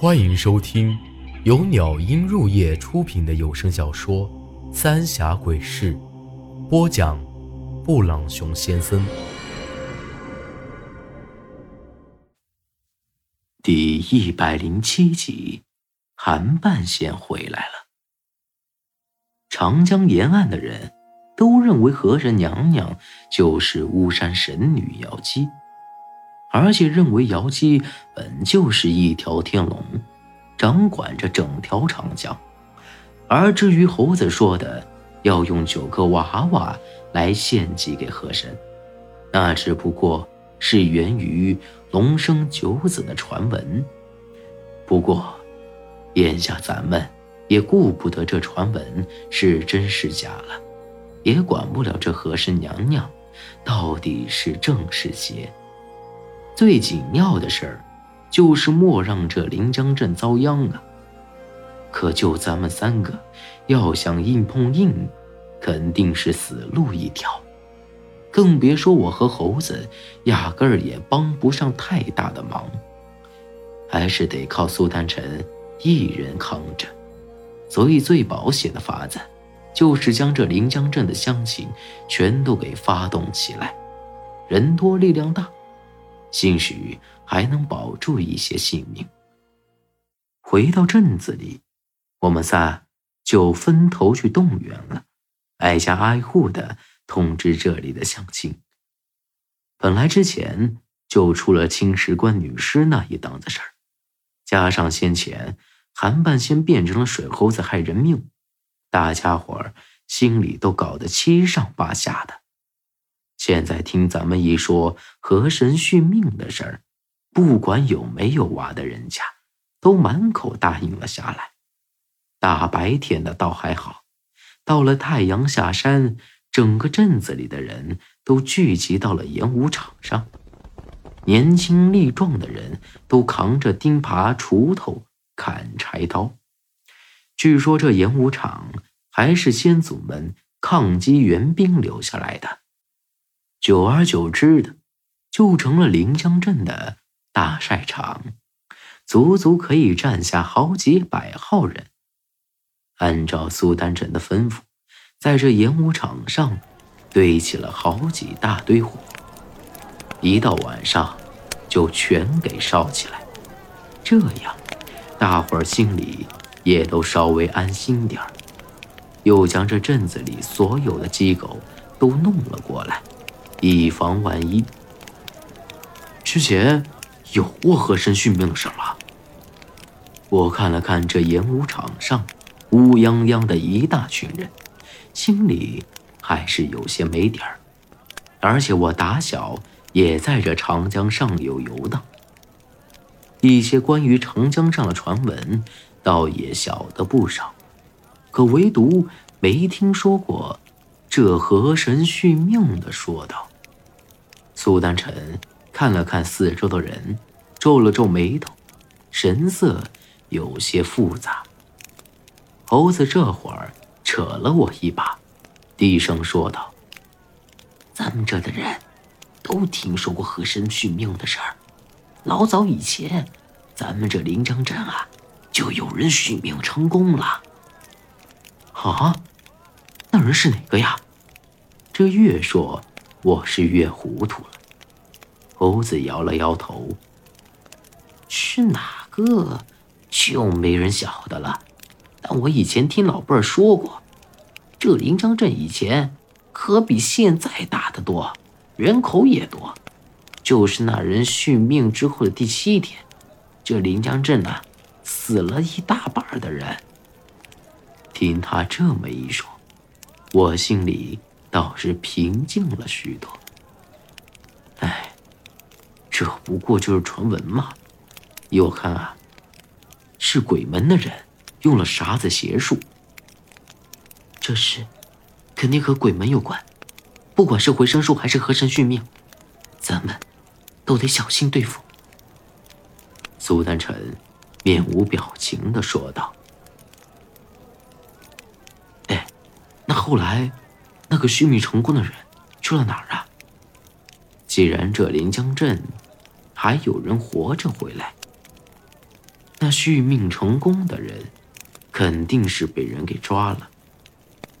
欢迎收听由鸟音入夜出品的有声小说《三峡鬼事》，播讲：布朗熊先生。第一百零七集，韩半仙回来了。长江沿岸的人都认为河神娘娘就是巫山神女瑶姬。而且认为瑶姬本就是一条天龙，掌管着整条长江。而至于猴子说的要用九个娃娃来献祭给河神，那只不过是源于龙生九子的传闻。不过，眼下咱们也顾不得这传闻是真是假了，也管不了这河神娘娘到底是正是邪。最紧要的事儿，就是莫让这临江镇遭殃啊！可就咱们三个，要想硬碰硬，肯定是死路一条。更别说我和猴子，压根儿也帮不上太大的忙，还是得靠苏丹臣一人扛着。所以最保险的法子，就是将这临江镇的乡亲全都给发动起来，人多力量大。兴许还能保住一些性命。回到镇子里，我们仨就分头去动员了，挨家挨户的通知这里的乡亲。本来之前就出了青石关女尸那一档子事儿，加上先前韩半仙变成了水猴子害人命，大家伙儿心里都搞得七上八下的。现在听咱们一说河神续命的事儿，不管有没有娃的人家，都满口答应了下来。大白天的倒还好，到了太阳下山，整个镇子里的人都聚集到了演武场上，年轻力壮的人都扛着钉耙、锄头、砍柴刀。据说这演武场还是先祖们抗击援兵留下来的。久而久之的，就成了临江镇的大晒场，足足可以站下好几百号人。按照苏丹臣的吩咐，在这演武场上堆起了好几大堆火，一到晚上就全给烧起来。这样，大伙儿心里也都稍微安心点儿。又将这镇子里所有的鸡狗都弄了过来。以防万一。之前有过和珅续命的事吗？我看了看这演武场上乌泱泱的一大群人，心里还是有些没底儿。而且我打小也在这长江上游游荡，一些关于长江上的传闻，倒也晓得不少，可唯独没听说过这河神续命的说道。苏丹臣看了看四周的人，皱了皱眉头，神色有些复杂。猴子这会儿扯了我一把，低声说道：“咱们这的人都听说过河神续命的事儿。老早以前，咱们这临漳镇啊，就有人续命成功了。啊，人是哪个呀？这越说。”我是越糊涂了。猴子摇了摇头：“是哪个，就没人晓得了。但我以前听老辈儿说过，这临江镇以前可比现在大得多，人口也多。就是那人续命之后的第七天，这临江镇呐，死了一大半的人。听他这么一说，我心里……”倒是平静了许多。哎，这不过就是传闻嘛。依我看啊，是鬼门的人用了啥子邪术。这事肯定和鬼门有关。不管是回生术还是河神续命，咱们都得小心对付。苏丹臣面无表情的说道：“那后来……”那个续命成功的人去了哪儿啊？既然这临江镇还有人活着回来，那续命成功的人，肯定是被人给抓了。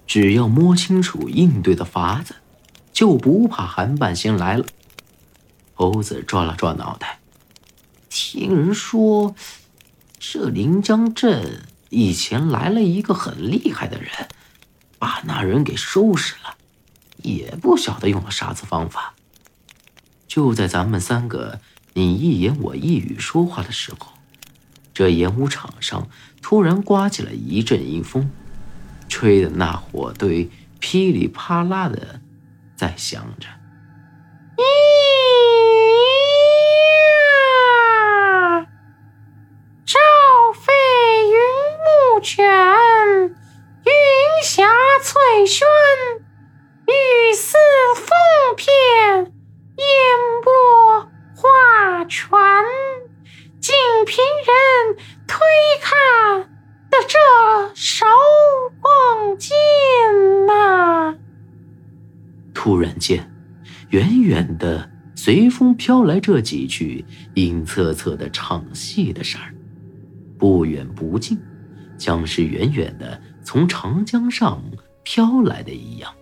只要摸清楚应对的法子，就不怕韩半仙来了。猴子抓了抓脑袋，听人说，这临江镇以前来了一个很厉害的人，把那人给收拾了，也不晓得用了啥子方法。就在咱们三个你一言我一语说话的时候，这演武场上突然刮起了一阵阴风。吹的那火堆噼里啪啦的在响着。咿呀！朝飞云木卷，云霞翠轩，雨丝风片，烟波画船，仅凭人推看的这手。剑呐！突然间，远远的随风飘来这几句阴恻恻的唱戏的声儿，不远不近，像是远远的从长江上飘来的一样，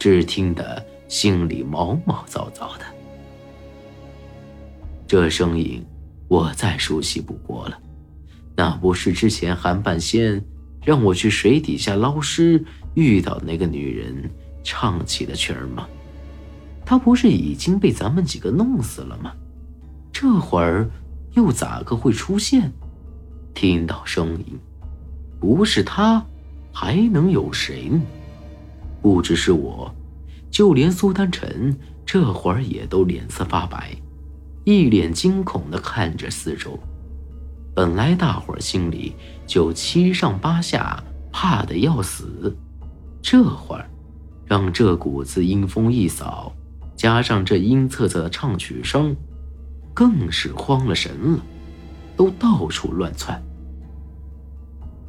只听得心里毛毛躁躁的。这声音我再熟悉不过了，那不是之前韩半仙。让我去水底下捞尸，遇到那个女人唱起的曲儿吗？她不是已经被咱们几个弄死了吗？这会儿又咋个会出现？听到声音，不是她，还能有谁呢？不只是我，就连苏丹臣这会儿也都脸色发白，一脸惊恐地看着四周。本来大伙心里就七上八下，怕的要死，这会儿让这股子阴风一扫，加上这阴恻恻的唱曲声，更是慌了神了，都到处乱窜。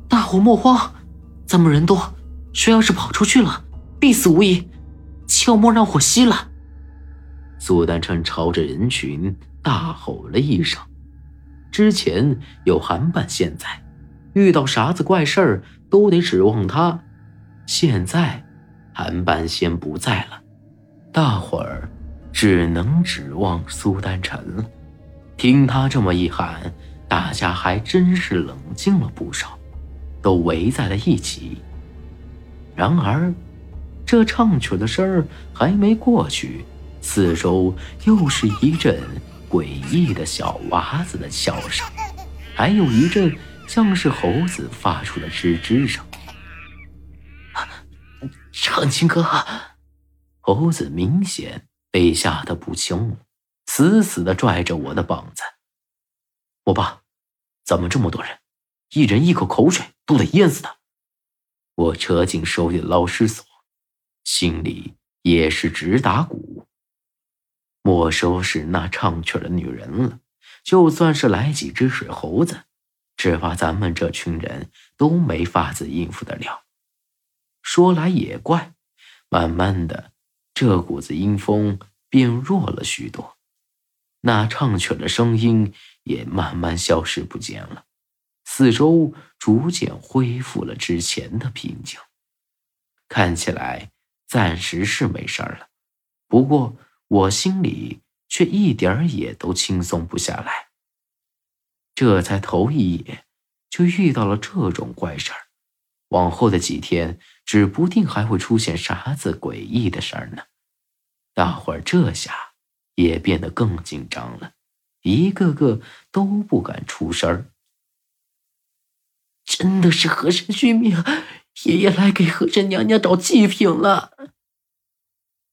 大伙莫慌，咱们人多，谁要是跑出去了，必死无疑，切莫让火熄了。苏丹琛朝着人群大吼了一声。之前有韩半仙在，遇到啥子怪事儿都得指望他。现在韩半仙不在了，大伙儿只能指望苏丹臣了。听他这么一喊，大家还真是冷静了不少，都围在了一起。然而，这唱曲的声儿还没过去，四周又是一阵。诡异的小娃子的笑声，还有一阵像是猴子发出的吱吱声。长青哥，猴子明显被吓得不轻，死死的拽着我的膀子。我爸，怎么这么多人？一人一口口水都得淹死他！我扯紧手里的捞尸索，心里也是直打鼓。没收是那唱曲的女人了，就算是来几只水猴子，只怕咱们这群人都没法子应付得了。说来也怪，慢慢的，这股子阴风变弱了许多，那唱曲的声音也慢慢消失不见了，四周逐渐恢复了之前的平静。看起来暂时是没事了，不过。我心里却一点儿也都轻松不下来。这才头一夜，就遇到了这种怪事儿，往后的几天，指不定还会出现啥子诡异的事儿呢。大伙儿这下也变得更紧张了，一个个都不敢出声儿。真的是和珅续命，爷爷来给和珅娘娘找祭品了。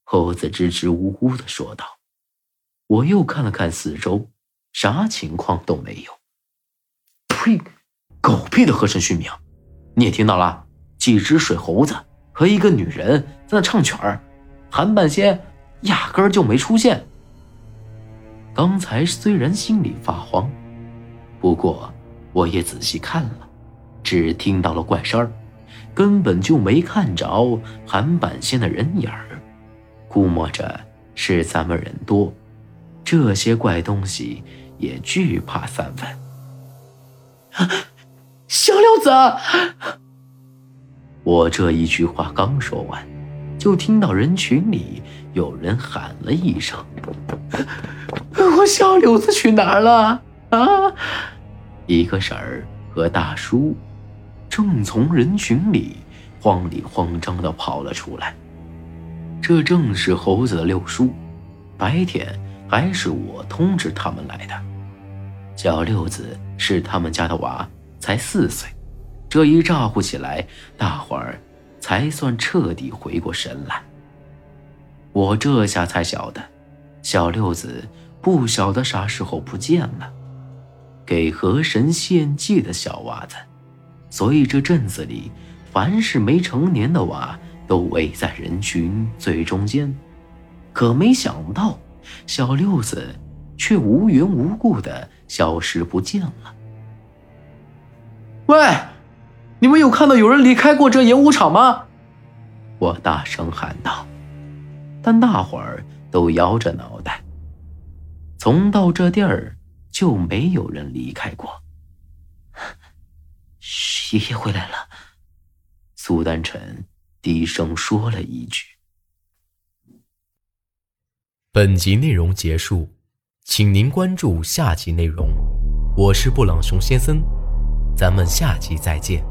猴子支支吾吾的说道：“我又看了看四周，啥情况都没有。呸！狗屁的和珅续命！你也听到了，几只水猴子和一个女人在那唱曲儿，韩半仙压根儿就没出现。刚才虽然心里发慌，不过我也仔细看了，只听到了怪声儿，根本就没看着韩半仙的人影儿。”估摸着是咱们人多，这些怪东西也惧怕三分。小六子！我这一句话刚说完，就听到人群里有人喊了一声：“我小六子去哪儿了？”啊！一个婶儿和大叔正从人群里慌里慌张地跑了出来。这正是猴子的六叔。白天还是我通知他们来的。小六子是他们家的娃，才四岁。这一咋呼起来，大伙儿才算彻底回过神来。我这下才晓得，小六子不晓得啥时候不见了，给河神献祭的小娃子。所以这镇子里，凡是没成年的娃，都围在人群最中间。可没想到，小六子却无缘无故的消失不见了。喂！你们有看到有人离开过这演武场吗？我大声喊道，但大伙儿都摇着脑袋。从到这地儿就没有人离开过。爷爷回来了，苏丹臣低声说了一句。本集内容结束，请您关注下集内容。我是布朗熊先生，咱们下集再见。